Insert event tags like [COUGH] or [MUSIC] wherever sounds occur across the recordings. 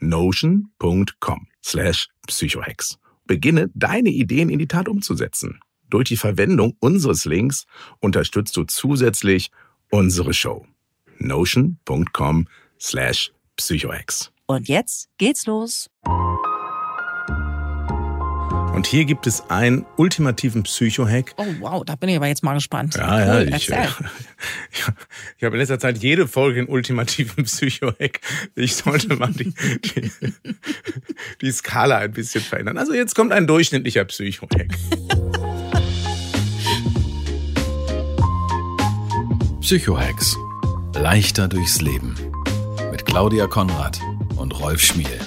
notion.com slash psychohex. Beginne deine Ideen in die Tat umzusetzen. Durch die Verwendung unseres Links unterstützt du zusätzlich unsere Show. notion.com slash psychohex. Und jetzt geht's los. Und hier gibt es einen ultimativen Psycho-Hack. Oh wow, da bin ich aber jetzt mal gespannt. Ja, ja, cool, ich, äh, [LAUGHS] ich habe in letzter Zeit jede Folge einen ultimativen [LAUGHS] Psycho-Hack. Ich sollte mal die, die, die Skala ein bisschen verändern. Also jetzt kommt ein durchschnittlicher Psycho-Hack. Psycho-Hacks. Leichter durchs Leben. Mit Claudia Konrad und Rolf Schmiel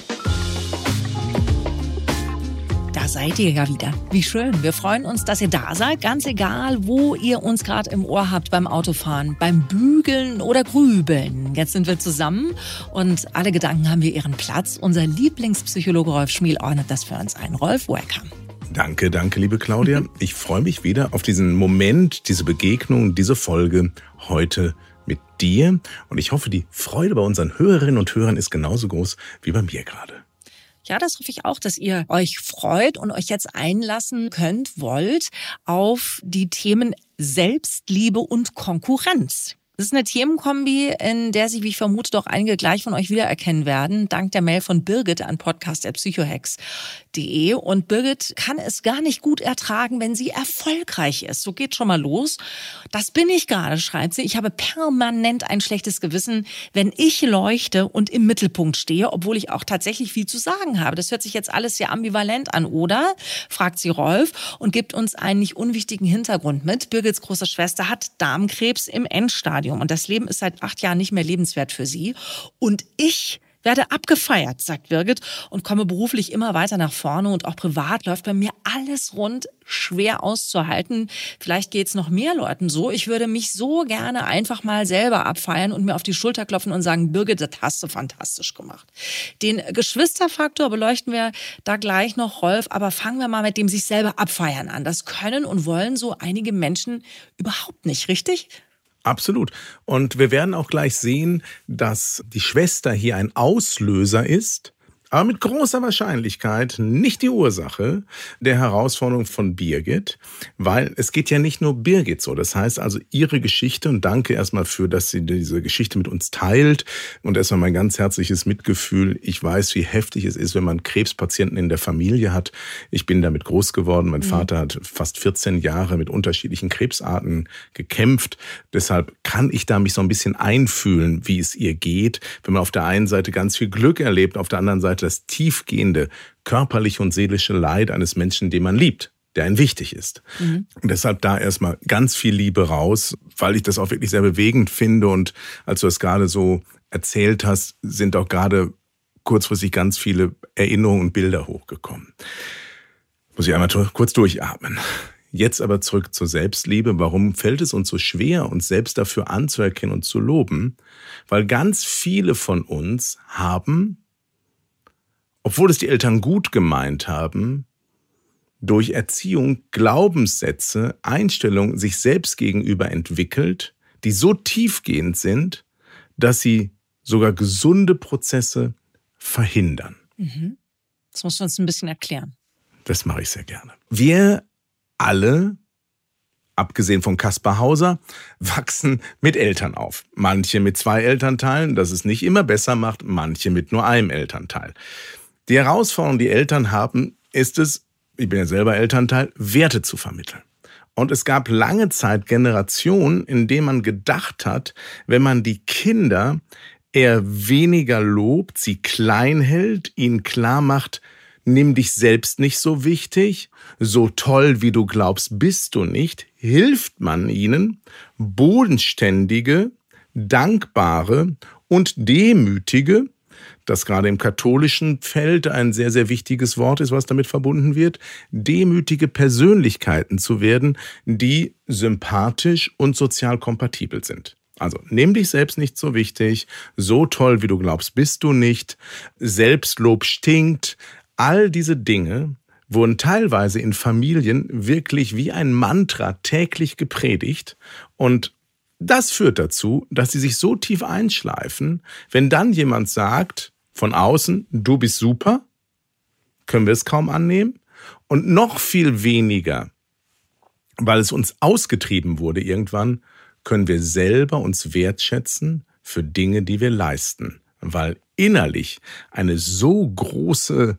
seid ihr ja wieder. Wie schön. Wir freuen uns, dass ihr da seid. Ganz egal, wo ihr uns gerade im Ohr habt beim Autofahren, beim Bügeln oder Grübeln. Jetzt sind wir zusammen und alle Gedanken haben wir ihren Platz. Unser Lieblingspsychologe Rolf Schmiel ordnet das für uns ein. Rolf, welcome. Danke, danke, liebe Claudia. [LAUGHS] Ich freue mich wieder auf diesen Moment, diese Begegnung, diese Folge heute mit dir. Und ich hoffe, die Freude bei unseren Hörerinnen und Hörern ist genauso groß wie bei mir gerade. Ja, das hoffe ich auch, dass ihr euch freut und euch jetzt einlassen könnt, wollt auf die Themen Selbstliebe und Konkurrenz. Das ist eine Themenkombi, in der sich, wie ich vermute, doch einige gleich von euch wiedererkennen werden, dank der Mail von Birgit an podcast.psychohex.de. Und Birgit kann es gar nicht gut ertragen, wenn sie erfolgreich ist. So geht schon mal los. Das bin ich gerade, schreibt sie. Ich habe permanent ein schlechtes Gewissen, wenn ich leuchte und im Mittelpunkt stehe, obwohl ich auch tatsächlich viel zu sagen habe. Das hört sich jetzt alles sehr ambivalent an, oder? fragt sie Rolf und gibt uns einen nicht unwichtigen Hintergrund mit. Birgits große Schwester hat Darmkrebs im Endstadium. Stadium und das Leben ist seit acht Jahren nicht mehr lebenswert für sie. Und ich werde abgefeiert, sagt Birgit, und komme beruflich immer weiter nach vorne und auch privat läuft bei mir alles rund, schwer auszuhalten. Vielleicht geht es noch mehr Leuten so. Ich würde mich so gerne einfach mal selber abfeiern und mir auf die Schulter klopfen und sagen, Birgit, das hast du fantastisch gemacht. Den Geschwisterfaktor beleuchten wir da gleich noch, Rolf, aber fangen wir mal mit dem sich selber abfeiern an. Das können und wollen so einige Menschen überhaupt nicht, richtig? Absolut. Und wir werden auch gleich sehen, dass die Schwester hier ein Auslöser ist aber mit großer Wahrscheinlichkeit nicht die Ursache der Herausforderung von Birgit, weil es geht ja nicht nur Birgit so. Das heißt also ihre Geschichte und danke erstmal für, dass sie diese Geschichte mit uns teilt und erstmal mein ganz herzliches Mitgefühl. Ich weiß, wie heftig es ist, wenn man Krebspatienten in der Familie hat. Ich bin damit groß geworden. Mein mhm. Vater hat fast 14 Jahre mit unterschiedlichen Krebsarten gekämpft. Deshalb kann ich da mich so ein bisschen einfühlen, wie es ihr geht, wenn man auf der einen Seite ganz viel Glück erlebt, auf der anderen Seite das tiefgehende körperliche und seelische Leid eines Menschen, den man liebt, der einen wichtig ist. Mhm. Und deshalb da erstmal ganz viel Liebe raus, weil ich das auch wirklich sehr bewegend finde. Und als du es gerade so erzählt hast, sind auch gerade kurzfristig ganz viele Erinnerungen und Bilder hochgekommen. Muss ich einmal kurz durchatmen. Jetzt aber zurück zur Selbstliebe. Warum fällt es uns so schwer, uns selbst dafür anzuerkennen und zu loben? Weil ganz viele von uns haben obwohl es die Eltern gut gemeint haben, durch Erziehung Glaubenssätze, Einstellungen sich selbst gegenüber entwickelt, die so tiefgehend sind, dass sie sogar gesunde Prozesse verhindern. Mhm. Das musst du uns ein bisschen erklären. Das mache ich sehr gerne. Wir alle, abgesehen von Kaspar Hauser, [LAUGHS] wachsen mit Eltern auf. Manche mit zwei Elternteilen, das es nicht immer besser macht, manche mit nur einem Elternteil. Die Herausforderung, die Eltern haben, ist es, ich bin ja selber Elternteil, Werte zu vermitteln. Und es gab lange Zeit Generationen, in denen man gedacht hat, wenn man die Kinder eher weniger lobt, sie klein hält, ihnen klar macht, nimm dich selbst nicht so wichtig, so toll wie du glaubst bist du nicht, hilft man ihnen, bodenständige, dankbare und demütige, das gerade im katholischen Feld ein sehr, sehr wichtiges Wort ist, was damit verbunden wird, demütige Persönlichkeiten zu werden, die sympathisch und sozial kompatibel sind. Also nimm dich selbst nicht so wichtig, so toll wie du glaubst bist du nicht, Selbstlob stinkt, all diese Dinge wurden teilweise in Familien wirklich wie ein Mantra täglich gepredigt und das führt dazu, dass sie sich so tief einschleifen, wenn dann jemand sagt, von außen, du bist super, können wir es kaum annehmen. Und noch viel weniger, weil es uns ausgetrieben wurde irgendwann, können wir selber uns wertschätzen für Dinge, die wir leisten. Weil innerlich eine so große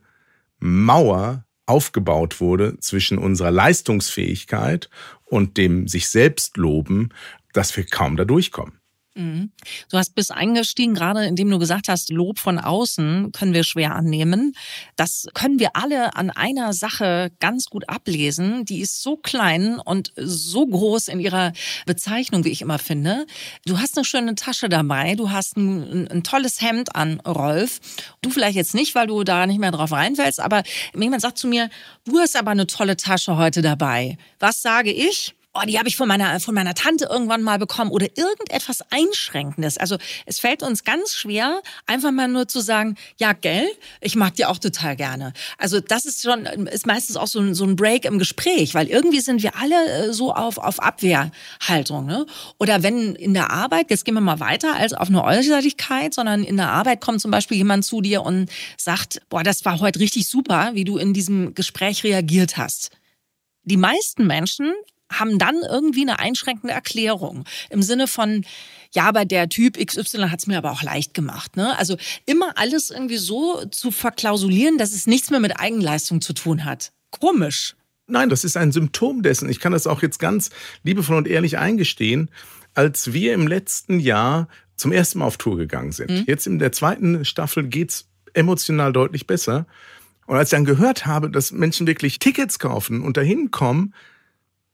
Mauer aufgebaut wurde zwischen unserer Leistungsfähigkeit und dem sich selbst loben, dass wir kaum da durchkommen. Mhm. Du hast bis eingestiegen, gerade indem du gesagt hast, Lob von außen können wir schwer annehmen. Das können wir alle an einer Sache ganz gut ablesen. Die ist so klein und so groß in ihrer Bezeichnung, wie ich immer finde. Du hast eine schöne Tasche dabei, du hast ein, ein tolles Hemd an, Rolf. Du vielleicht jetzt nicht, weil du da nicht mehr drauf reinfällst, aber jemand sagt zu mir, du hast aber eine tolle Tasche heute dabei. Was sage ich? Oh, die habe ich von meiner, von meiner Tante irgendwann mal bekommen oder irgendetwas Einschränkendes. Also es fällt uns ganz schwer, einfach mal nur zu sagen, ja, gell, ich mag die auch total gerne. Also das ist schon, ist meistens auch so ein, so ein Break im Gespräch, weil irgendwie sind wir alle äh, so auf, auf Abwehrhaltung. Ne? Oder wenn in der Arbeit, jetzt gehen wir mal weiter als auf eine Äußerlichkeit, sondern in der Arbeit kommt zum Beispiel jemand zu dir und sagt, boah, das war heute richtig super, wie du in diesem Gespräch reagiert hast. Die meisten Menschen haben dann irgendwie eine einschränkende Erklärung im Sinne von, ja, aber der Typ XY hat es mir aber auch leicht gemacht. Ne? Also immer alles irgendwie so zu verklausulieren, dass es nichts mehr mit Eigenleistung zu tun hat. Komisch. Nein, das ist ein Symptom dessen. Ich kann das auch jetzt ganz liebevoll und ehrlich eingestehen. Als wir im letzten Jahr zum ersten Mal auf Tour gegangen sind, mhm. jetzt in der zweiten Staffel geht's emotional deutlich besser. Und als ich dann gehört habe, dass Menschen wirklich Tickets kaufen und dahin kommen,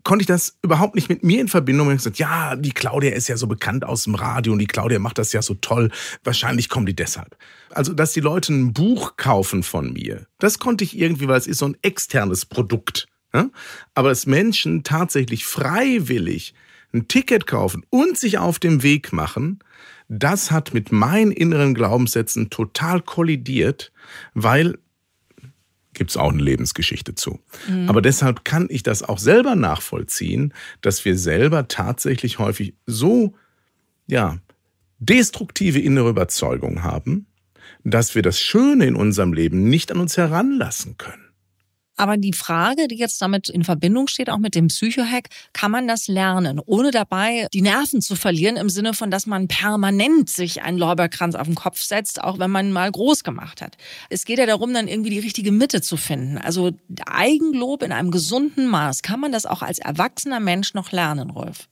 konnte ich das überhaupt nicht mit mir in Verbindung bringen. Ich ja, die Claudia ist ja so bekannt aus dem Radio und die Claudia macht das ja so toll. Wahrscheinlich kommen die deshalb. Also, dass die Leute ein Buch kaufen von mir, das konnte ich irgendwie, weil es ist so ein externes Produkt. Ja? Aber dass Menschen tatsächlich freiwillig ein Ticket kaufen und sich auf den Weg machen, das hat mit meinen inneren Glaubenssätzen total kollidiert, weil gibt es auch eine Lebensgeschichte zu. Mhm. Aber deshalb kann ich das auch selber nachvollziehen, dass wir selber tatsächlich häufig so, ja, destruktive innere Überzeugungen haben, dass wir das Schöne in unserem Leben nicht an uns heranlassen können. Aber die Frage, die jetzt damit in Verbindung steht, auch mit dem Psychohack, kann man das lernen, ohne dabei die Nerven zu verlieren, im Sinne von, dass man permanent sich einen Lorbeerkranz auf den Kopf setzt, auch wenn man mal groß gemacht hat. Es geht ja darum, dann irgendwie die richtige Mitte zu finden. Also Eigenlob in einem gesunden Maß. Kann man das auch als erwachsener Mensch noch lernen, Rolf?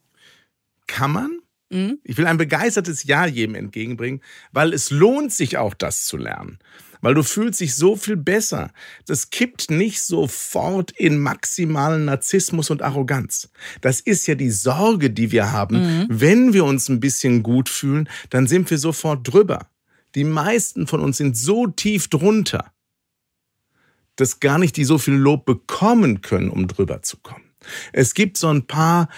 Kann man? Mhm. Ich will ein begeistertes Ja jedem entgegenbringen, weil es lohnt sich auch, das zu lernen weil du fühlst dich so viel besser. Das kippt nicht sofort in maximalen Narzissmus und Arroganz. Das ist ja die Sorge, die wir haben. Mhm. Wenn wir uns ein bisschen gut fühlen, dann sind wir sofort drüber. Die meisten von uns sind so tief drunter, dass gar nicht die so viel Lob bekommen können, um drüber zu kommen. Es gibt so ein paar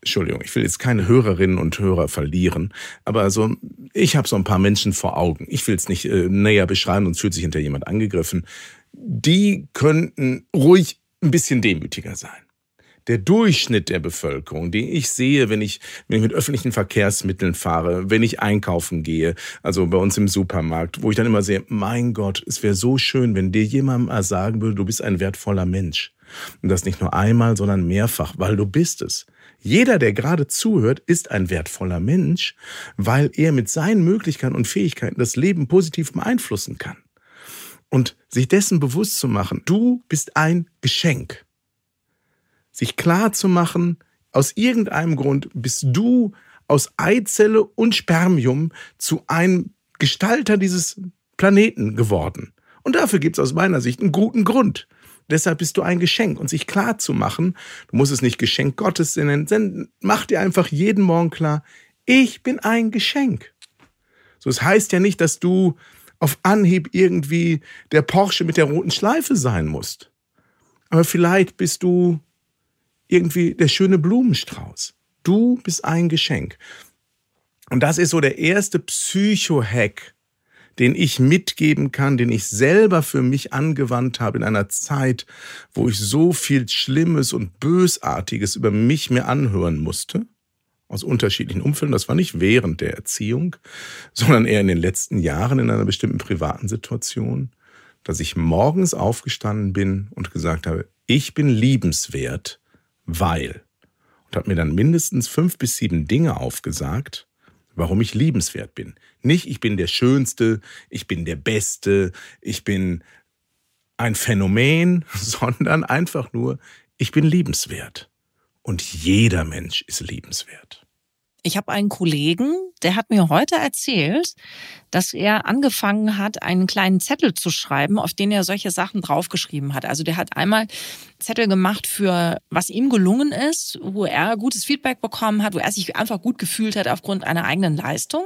Entschuldigung, ich will jetzt keine Hörerinnen und Hörer verlieren, aber so, ich habe so ein paar Menschen vor Augen. Ich will es nicht äh, näher beschreiben, sonst fühlt sich hinter jemand angegriffen. Die könnten ruhig ein bisschen demütiger sein der Durchschnitt der Bevölkerung, den ich sehe, wenn ich, wenn ich mit öffentlichen Verkehrsmitteln fahre, wenn ich einkaufen gehe, also bei uns im Supermarkt, wo ich dann immer sehe, mein Gott, es wäre so schön, wenn dir jemand mal sagen würde, du bist ein wertvoller Mensch. Und das nicht nur einmal, sondern mehrfach, weil du bist es. Jeder, der gerade zuhört, ist ein wertvoller Mensch, weil er mit seinen Möglichkeiten und Fähigkeiten das Leben positiv beeinflussen kann. Und sich dessen bewusst zu machen, du bist ein Geschenk sich klar zu machen, aus irgendeinem Grund bist du aus Eizelle und Spermium zu einem Gestalter dieses Planeten geworden. Und dafür gibt es aus meiner Sicht einen guten Grund. Deshalb bist du ein Geschenk. Und sich klar zu machen, du musst es nicht Geschenk Gottes nennen, mach dir einfach jeden Morgen klar, ich bin ein Geschenk. So, es heißt ja nicht, dass du auf Anhieb irgendwie der Porsche mit der roten Schleife sein musst. Aber vielleicht bist du irgendwie der schöne Blumenstrauß. Du bist ein Geschenk. Und das ist so der erste Psycho-Hack, den ich mitgeben kann, den ich selber für mich angewandt habe in einer Zeit, wo ich so viel Schlimmes und Bösartiges über mich mir anhören musste. Aus unterschiedlichen Umfelden. Das war nicht während der Erziehung, sondern eher in den letzten Jahren in einer bestimmten privaten Situation, dass ich morgens aufgestanden bin und gesagt habe, ich bin liebenswert weil. Und hat mir dann mindestens fünf bis sieben Dinge aufgesagt, warum ich liebenswert bin. Nicht, ich bin der Schönste, ich bin der Beste, ich bin ein Phänomen, [LAUGHS] sondern einfach nur, ich bin liebenswert. Und jeder Mensch ist liebenswert. Ich habe einen Kollegen, der hat mir heute erzählt, dass er angefangen hat, einen kleinen Zettel zu schreiben, auf den er solche Sachen draufgeschrieben hat. Also der hat einmal Zettel gemacht für, was ihm gelungen ist, wo er gutes Feedback bekommen hat, wo er sich einfach gut gefühlt hat aufgrund einer eigenen Leistung.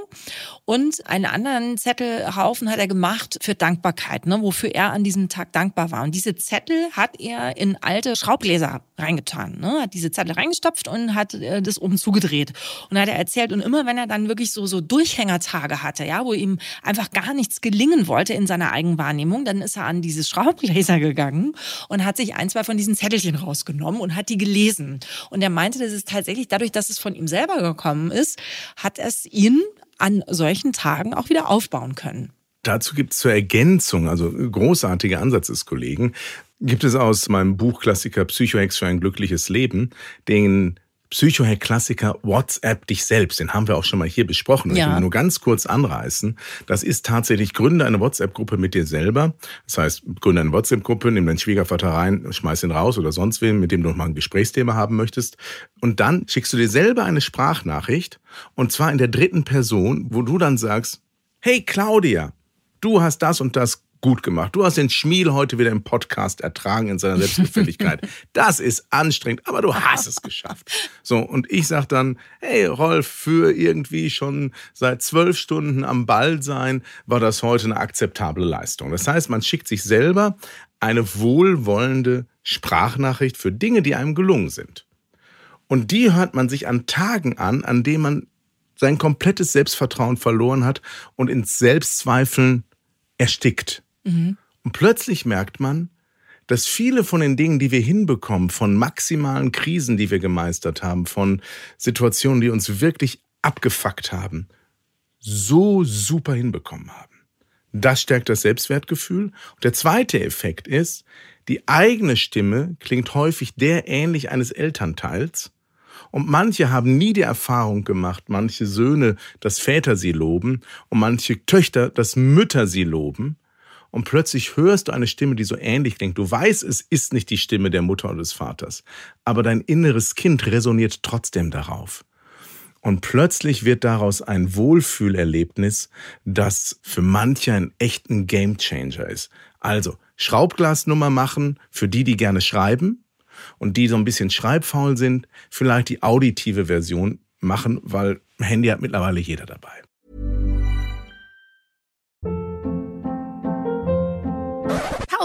Und einen anderen Zettelhaufen hat er gemacht für Dankbarkeit, ne, wofür er an diesem Tag dankbar war. Und diese Zettel hat er in alte Schraubgläser reingetan, ne, hat diese Zettel reingestopft und hat äh, das oben zugedreht. Und hat er erzählt, und immer wenn er dann wirklich so, so Durchhängertage hatte, ja, wo ihm einfach gar nichts gelingen wollte in seiner Eigenwahrnehmung, dann ist er an dieses Schraubgläser gegangen und hat sich ein, zwei von diesen Zettelchen rausgenommen und hat die gelesen. Und er meinte, das ist tatsächlich dadurch, dass es von ihm selber gekommen ist, hat es ihn an solchen Tagen auch wieder aufbauen können. Dazu gibt es zur Ergänzung, also großartiger Ansatz des Kollegen, gibt es aus meinem Buchklassiker Psychohex für ein glückliches Leben den Psychohack-Klassiker WhatsApp dich selbst, den haben wir auch schon mal hier besprochen. Ja. Ich will nur ganz kurz anreißen. Das ist tatsächlich, gründe eine WhatsApp-Gruppe mit dir selber. Das heißt, gründe eine WhatsApp-Gruppe, nimm deinen Schwiegervater rein, schmeiß ihn raus oder sonst wen, mit dem du noch mal ein Gesprächsthema haben möchtest. Und dann schickst du dir selber eine Sprachnachricht und zwar in der dritten Person, wo du dann sagst, hey Claudia, du hast das und das gut gemacht. Du hast den Schmiel heute wieder im Podcast ertragen in seiner Selbstgefälligkeit. [LAUGHS] Das ist anstrengend, aber du hast es geschafft. So, und ich sag dann, hey Rolf, für irgendwie schon seit zwölf Stunden am Ball sein, war das heute eine akzeptable Leistung. Das heißt, man schickt sich selber eine wohlwollende Sprachnachricht für Dinge, die einem gelungen sind. Und die hört man sich an Tagen an, an denen man sein komplettes Selbstvertrauen verloren hat und ins Selbstzweifeln erstickt. Mhm. Und plötzlich merkt man, dass viele von den Dingen, die wir hinbekommen, von maximalen Krisen, die wir gemeistert haben, von Situationen, die uns wirklich abgefuckt haben, so super hinbekommen haben. Das stärkt das Selbstwertgefühl. Und der zweite Effekt ist, die eigene Stimme klingt häufig der ähnlich eines Elternteils. Und manche haben nie die Erfahrung gemacht, manche Söhne, dass Väter sie loben und manche Töchter, dass Mütter sie loben und plötzlich hörst du eine Stimme, die so ähnlich klingt. Du weißt, es ist nicht die Stimme der Mutter oder des Vaters, aber dein inneres Kind resoniert trotzdem darauf. Und plötzlich wird daraus ein Wohlfühlerlebnis, das für manche ein echten Gamechanger ist. Also Schraubglasnummer machen für die, die gerne schreiben und die so ein bisschen schreibfaul sind, vielleicht die auditive Version machen, weil Handy hat mittlerweile jeder dabei.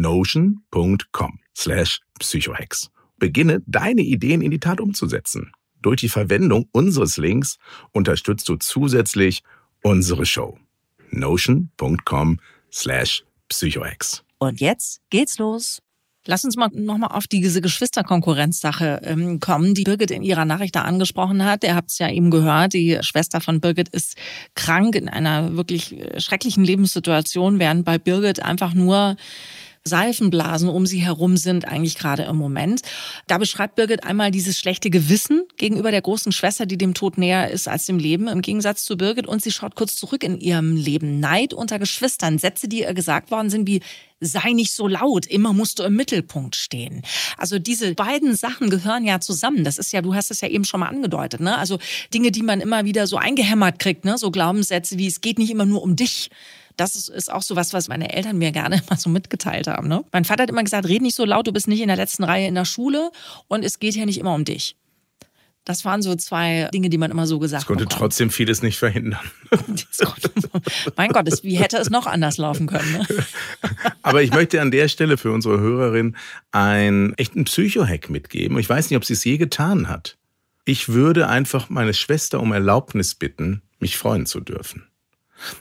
notion.com slash psychohex. Beginne deine Ideen in die Tat umzusetzen. Durch die Verwendung unseres Links unterstützt du zusätzlich unsere Show. notion.com slash psychohex. Und jetzt geht's los. Lass uns mal nochmal auf diese Geschwisterkonkurrenzsache ähm, kommen, die Birgit in ihrer Nachricht da angesprochen hat. Ihr habt es ja eben gehört, die Schwester von Birgit ist krank in einer wirklich äh, schrecklichen Lebenssituation, während bei Birgit einfach nur Seifenblasen um sie herum sind eigentlich gerade im Moment. Da beschreibt Birgit einmal dieses schlechte Gewissen gegenüber der großen Schwester, die dem Tod näher ist als dem Leben, im Gegensatz zu Birgit. Und sie schaut kurz zurück in ihrem Leben. Neid unter Geschwistern, Sätze, die ihr gesagt worden sind, wie sei nicht so laut, immer musst du im Mittelpunkt stehen. Also diese beiden Sachen gehören ja zusammen. Das ist ja, du hast es ja eben schon mal angedeutet, ne? Also Dinge, die man immer wieder so eingehämmert kriegt, ne? So Glaubenssätze wie es geht nicht immer nur um dich das ist auch so was, was meine Eltern mir gerne [LAUGHS] immer so mitgeteilt haben. Ne? Mein Vater hat immer gesagt, red nicht so laut, du bist nicht in der letzten Reihe in der Schule und es geht hier nicht immer um dich. Das waren so zwei Dinge, die man immer so gesagt hat. Das konnte bekommt. trotzdem vieles nicht verhindern. [LAUGHS] mein Gott, wie hätte es noch anders laufen können? Ne? [LAUGHS] Aber ich möchte an der Stelle für unsere Hörerin einen echten Psycho-Hack mitgeben. Ich weiß nicht, ob sie es je getan hat. Ich würde einfach meine Schwester um Erlaubnis bitten, mich freuen zu dürfen.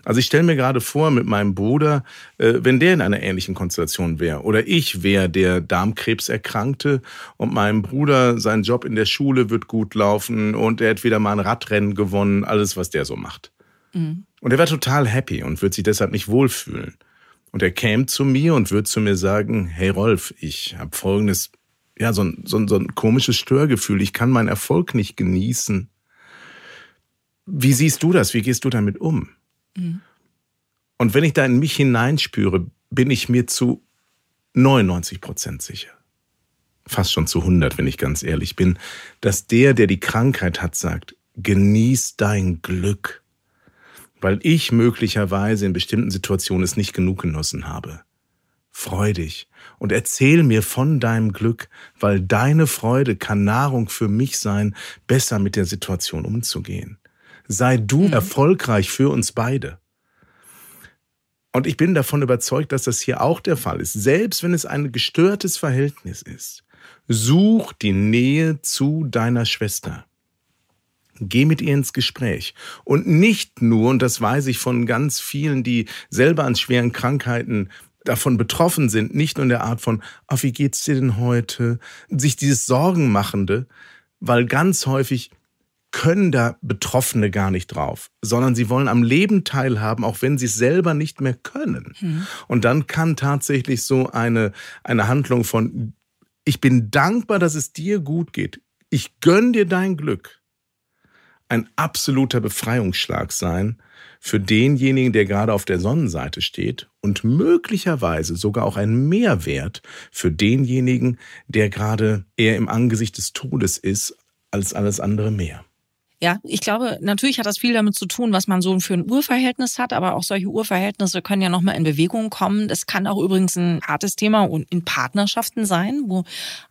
Also ich stelle mir gerade vor, mit meinem Bruder, äh, wenn der in einer ähnlichen Konstellation wäre oder ich wäre der Darmkrebs erkrankte und meinem Bruder sein Job in der Schule wird gut laufen und er hat wieder mal ein Radrennen gewonnen, alles was der so macht. Mhm. Und er wäre total happy und würde sich deshalb nicht wohlfühlen. Und er käme zu mir und würde zu mir sagen, hey Rolf, ich habe folgendes, ja, so ein, so, ein, so ein komisches Störgefühl, ich kann meinen Erfolg nicht genießen. Wie siehst du das? Wie gehst du damit um? Mhm. Und wenn ich da in mich hineinspüre, bin ich mir zu 99 Prozent sicher, fast schon zu 100, wenn ich ganz ehrlich bin, dass der, der die Krankheit hat, sagt, genieß dein Glück, weil ich möglicherweise in bestimmten Situationen es nicht genug genossen habe. Freu dich und erzähl mir von deinem Glück, weil deine Freude kann Nahrung für mich sein, besser mit der Situation umzugehen sei du mhm. erfolgreich für uns beide. Und ich bin davon überzeugt, dass das hier auch der Fall ist. Selbst wenn es ein gestörtes Verhältnis ist, such die Nähe zu deiner Schwester. Geh mit ihr ins Gespräch. Und nicht nur, und das weiß ich von ganz vielen, die selber an schweren Krankheiten davon betroffen sind, nicht nur in der Art von, ach, wie geht's dir denn heute? Sich dieses Sorgenmachende, weil ganz häufig können da Betroffene gar nicht drauf, sondern sie wollen am Leben teilhaben, auch wenn sie es selber nicht mehr können. Mhm. Und dann kann tatsächlich so eine, eine Handlung von, ich bin dankbar, dass es dir gut geht, ich gönn dir dein Glück, ein absoluter Befreiungsschlag sein für denjenigen, der gerade auf der Sonnenseite steht und möglicherweise sogar auch ein Mehrwert für denjenigen, der gerade eher im Angesicht des Todes ist als alles andere mehr. Ja, ich glaube, natürlich hat das viel damit zu tun, was man so für ein Urverhältnis hat, aber auch solche Urverhältnisse können ja nochmal in Bewegung kommen. Das kann auch übrigens ein hartes Thema in Partnerschaften sein, wo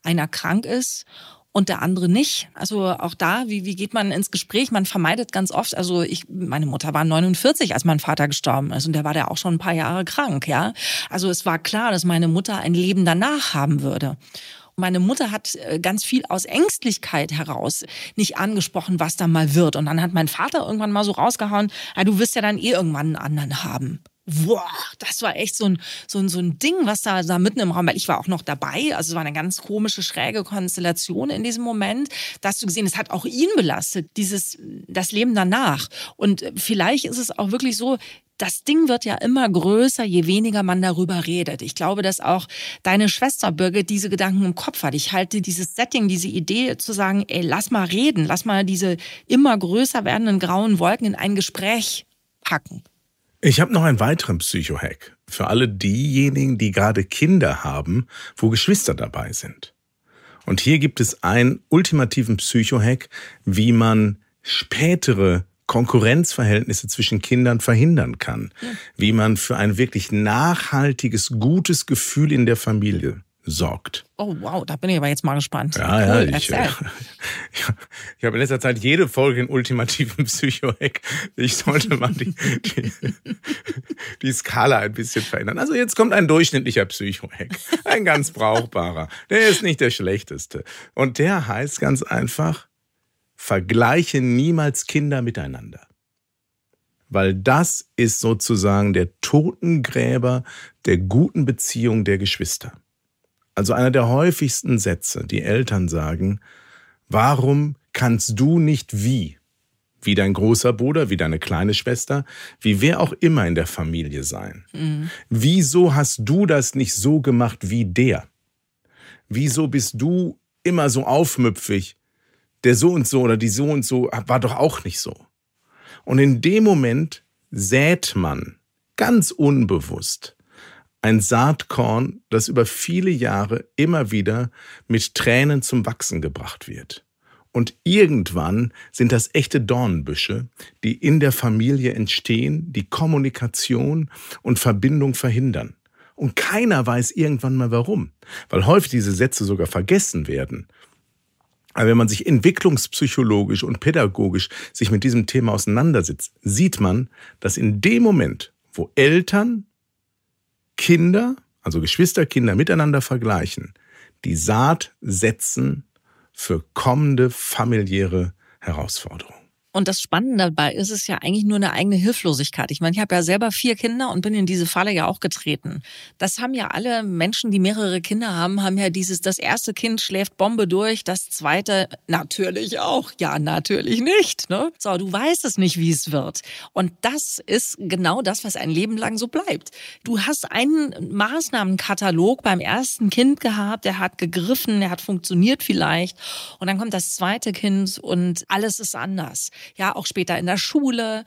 einer krank ist und der andere nicht. Also auch da, wie, wie geht man ins Gespräch? Man vermeidet ganz oft, also ich, meine Mutter war 49, als mein Vater gestorben ist und der war ja auch schon ein paar Jahre krank, ja. Also es war klar, dass meine Mutter ein Leben danach haben würde. Meine Mutter hat äh, ganz viel aus Ängstlichkeit heraus nicht angesprochen, was da mal wird. Und dann hat mein Vater irgendwann mal so rausgehauen, ja, du wirst ja dann eh irgendwann einen anderen haben. Boah, das war echt so ein, so ein, so ein Ding, was da, da mitten im Raum, weil ich war auch noch dabei. Also es war eine ganz komische, schräge Konstellation in diesem Moment. Da hast du gesehen, es hat auch ihn belastet, dieses, das Leben danach. Und vielleicht ist es auch wirklich so, das Ding wird ja immer größer, je weniger man darüber redet. Ich glaube, dass auch deine Schwester Birgit diese Gedanken im Kopf hat. Ich halte dieses Setting, diese Idee zu sagen, ey, lass mal reden, lass mal diese immer größer werdenden grauen Wolken in ein Gespräch packen. Ich habe noch einen weiteren Psychohack für alle diejenigen, die gerade Kinder haben, wo Geschwister dabei sind. Und hier gibt es einen ultimativen Psychohack, wie man spätere Konkurrenzverhältnisse zwischen Kindern verhindern kann, ja. wie man für ein wirklich nachhaltiges, gutes Gefühl in der Familie sorgt. Oh wow, da bin ich aber jetzt mal gespannt. Ja, cool, ja, ich, ja, [LAUGHS] ich habe in letzter Zeit jede Folge in ultimativen [LAUGHS] Psycho-Hack. Ich sollte mal die, die, die, Skala ein bisschen verändern. Also jetzt kommt ein durchschnittlicher Psycho-Hack. Ein ganz brauchbarer. Der ist nicht der schlechteste. Und der heißt ganz einfach, vergleiche niemals Kinder miteinander. Weil das ist sozusagen der Totengräber der guten Beziehung der Geschwister. Also einer der häufigsten Sätze, die Eltern sagen, warum kannst du nicht wie? Wie dein großer Bruder, wie deine kleine Schwester, wie wer auch immer in der Familie sein. Mhm. Wieso hast du das nicht so gemacht wie der? Wieso bist du immer so aufmüpfig der so und so oder die so und so war doch auch nicht so. Und in dem Moment sät man ganz unbewusst ein Saatkorn, das über viele Jahre immer wieder mit Tränen zum Wachsen gebracht wird. Und irgendwann sind das echte Dornbüsche, die in der Familie entstehen, die Kommunikation und Verbindung verhindern. Und keiner weiß irgendwann mal warum, weil häufig diese Sätze sogar vergessen werden aber wenn man sich entwicklungspsychologisch und pädagogisch sich mit diesem Thema auseinandersetzt, sieht man, dass in dem Moment, wo Eltern Kinder, also Geschwisterkinder miteinander vergleichen, die Saat setzen für kommende familiäre Herausforderungen. Und das Spannende dabei ist es ja eigentlich nur eine eigene Hilflosigkeit. Ich meine, ich habe ja selber vier Kinder und bin in diese Falle ja auch getreten. Das haben ja alle Menschen, die mehrere Kinder haben, haben ja dieses, das erste Kind schläft Bombe durch, das zweite natürlich auch. Ja, natürlich nicht. Ne? So, du weißt es nicht, wie es wird. Und das ist genau das, was ein Leben lang so bleibt. Du hast einen Maßnahmenkatalog beim ersten Kind gehabt, der hat gegriffen, der hat funktioniert vielleicht. Und dann kommt das zweite Kind und alles ist anders ja, auch später in der Schule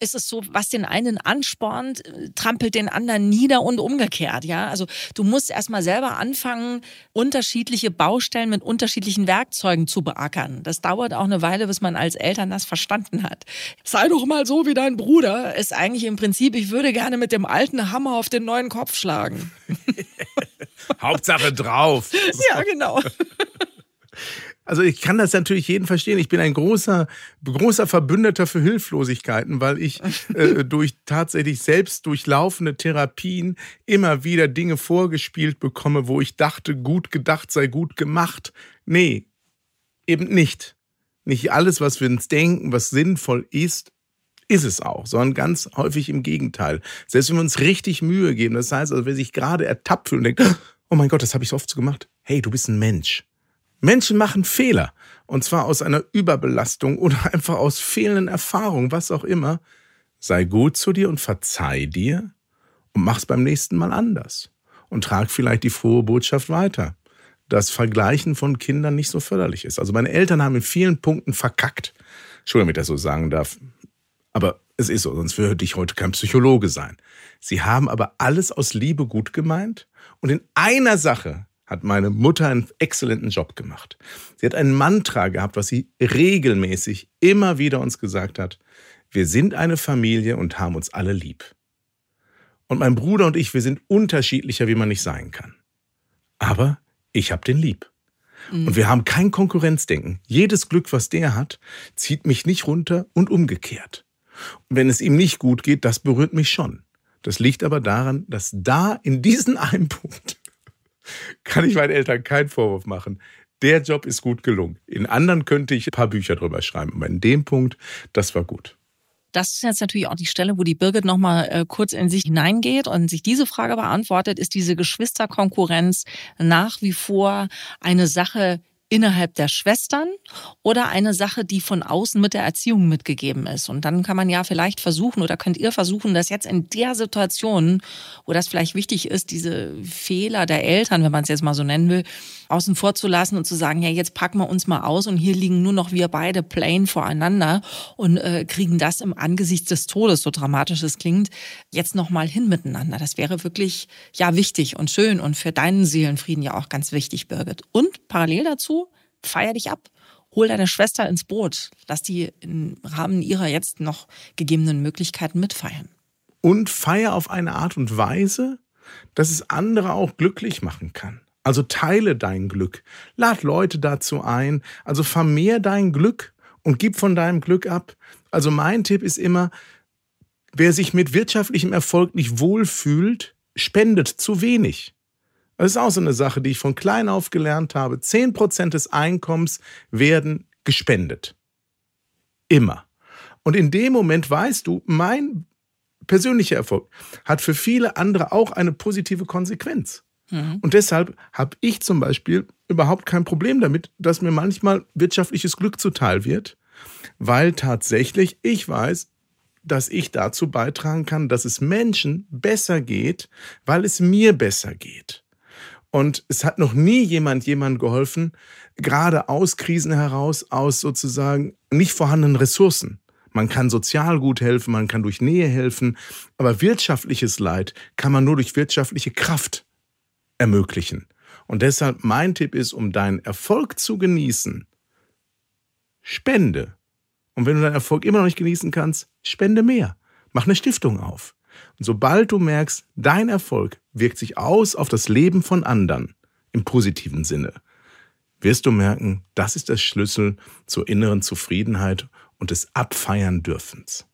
ist es so, was den einen anspornt, trampelt den anderen nieder und umgekehrt, ja. Also du musst erstmal selber anfangen, unterschiedliche Baustellen mit unterschiedlichen Werkzeugen zu beackern. Das dauert auch eine Weile, bis man als Eltern das verstanden hat. Sei doch mal so wie dein Bruder, ist eigentlich im Prinzip, ich würde gerne mit dem alten Hammer auf den neuen Kopf schlagen. [LAUGHS] Hauptsache drauf. [LAUGHS] ja, genau. Also ich kann das natürlich jeden verstehen. Ich bin ein großer, großer Verbündeter für Hilflosigkeiten, weil ich äh, [LAUGHS] durch tatsächlich selbst durchlaufende Therapien immer wieder Dinge vorgespielt bekomme, wo ich dachte, gut gedacht sei gut gemacht. Nee, eben nicht. Nicht alles, was wir uns denken, was sinnvoll ist, ist es auch, sondern ganz häufig im Gegenteil. Selbst wenn wir uns richtig Mühe geben, das heißt, also wer sich gerade ertappt fühlt und denkt, oh mein Gott, das habe ich so oft so gemacht. Hey, du bist ein Mensch. Menschen machen Fehler. Und zwar aus einer Überbelastung oder [LAUGHS] einfach aus fehlenden Erfahrungen, was auch immer. Sei gut zu dir und verzeih dir und mach's beim nächsten Mal anders. Und trag vielleicht die frohe Botschaft weiter, dass Vergleichen von Kindern nicht so förderlich ist. Also meine Eltern haben in vielen Punkten verkackt. Entschuldigung, wenn ich das so sagen darf. Aber es ist so, sonst würde ich heute kein Psychologe sein. Sie haben aber alles aus Liebe gut gemeint und in einer Sache hat meine Mutter einen exzellenten Job gemacht. Sie hat ein Mantra gehabt, was sie regelmäßig immer wieder uns gesagt hat. Wir sind eine Familie und haben uns alle lieb. Und mein Bruder und ich, wir sind unterschiedlicher, wie man nicht sein kann. Aber ich hab den lieb. Und wir haben kein Konkurrenzdenken. Jedes Glück, was der hat, zieht mich nicht runter und umgekehrt. Und wenn es ihm nicht gut geht, das berührt mich schon. Das liegt aber daran, dass da in diesem einen [LAUGHS] Punkt kann ich meinen Eltern keinen Vorwurf machen. Der Job ist gut gelungen. In anderen könnte ich ein paar Bücher drüber schreiben, aber in dem Punkt, das war gut. Das ist jetzt natürlich auch die Stelle, wo die Birgit nochmal äh, kurz in sich hineingeht und sich diese Frage beantwortet. Ist diese Geschwisterkonkurrenz nach wie vor eine Sache, innerhalb der Schwestern oder eine Sache, die von außen mit der Erziehung mitgegeben ist. Und dann kann man ja vielleicht versuchen oder könnt ihr versuchen, dass jetzt in der Situation, wo das vielleicht wichtig ist, diese Fehler der Eltern, wenn man es jetzt mal so nennen will, außen vor zu lassen und zu sagen, ja, jetzt packen wir uns mal aus und hier liegen nur noch wir beide plain voreinander und äh, kriegen das im Angesicht des Todes, so dramatisch es klingt, jetzt nochmal hin miteinander. Das wäre wirklich, ja, wichtig und schön und für deinen Seelenfrieden ja auch ganz wichtig, Birgit. Und parallel dazu feier dich ab. Hol deine Schwester ins Boot. Lass die im Rahmen ihrer jetzt noch gegebenen Möglichkeiten mitfeiern. Und feier auf eine Art und Weise, dass es andere auch glücklich machen kann. Also teile dein Glück. Lad Leute dazu ein. Also vermehr dein Glück und gib von deinem Glück ab. Also mein Tipp ist immer, wer sich mit wirtschaftlichem Erfolg nicht wohlfühlt, spendet zu wenig. Das ist auch so eine Sache, die ich von klein auf gelernt habe. 10% des Einkommens werden gespendet. Immer. Und in dem Moment weißt du, mein persönlicher Erfolg hat für viele andere auch eine positive Konsequenz. Mhm. Und deshalb habe ich zum Beispiel überhaupt kein Problem damit, dass mir manchmal wirtschaftliches Glück zuteil wird, weil tatsächlich ich weiß, dass ich dazu beitragen kann, dass es Menschen besser geht, weil es mir besser geht. Und es hat noch nie jemand jemand geholfen, gerade aus Krisen heraus, aus sozusagen nicht vorhandenen Ressourcen. Man kann sozial gut helfen, man kann durch Nähe helfen, aber wirtschaftliches Leid kann man nur durch wirtschaftliche Kraft ermöglichen. Und deshalb mein Tipp ist, um deinen Erfolg zu genießen, spende. Und wenn du deinen Erfolg immer noch nicht genießen kannst, spende mehr. Mach eine Stiftung auf. Und sobald du merkst, dein Erfolg wirkt sich aus auf das Leben von anderen im positiven Sinne, wirst du merken, das ist der Schlüssel zur inneren Zufriedenheit und des Abfeiern dürfens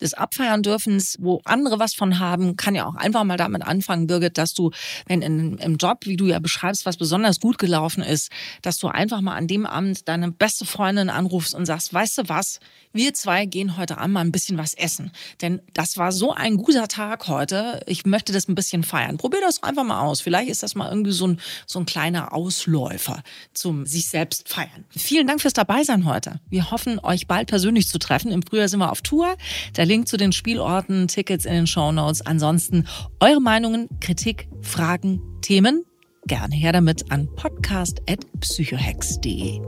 des Abfeiern dürfens, wo andere was von haben, kann ja auch einfach mal damit anfangen, Birgit, dass du, wenn in, im Job, wie du ja beschreibst, was besonders gut gelaufen ist, dass du einfach mal an dem Abend deine beste Freundin anrufst und sagst, weißt du was, wir zwei gehen heute Abend mal ein bisschen was essen. Denn das war so ein guter Tag heute. Ich möchte das ein bisschen feiern. Probier das einfach mal aus. Vielleicht ist das mal irgendwie so ein, so ein kleiner Ausläufer zum sich selbst feiern. Vielen Dank fürs Dabeisein heute. Wir hoffen, euch bald persönlich zu treffen. Im Frühjahr sind wir auf Tour. Der Link zu den Spielorten, Tickets in den Show Notes. Ansonsten eure Meinungen, Kritik, Fragen, Themen gerne her damit an podcast.psychohex.de.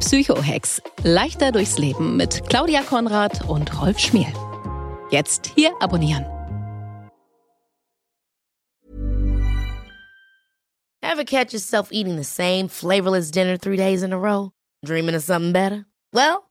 Psychohex. Leichter durchs Leben mit Claudia Konrad und Rolf Schmiel. Jetzt hier abonnieren. Ever catch yourself eating the same flavorless dinner three days in a row? Dreaming of something better? Well,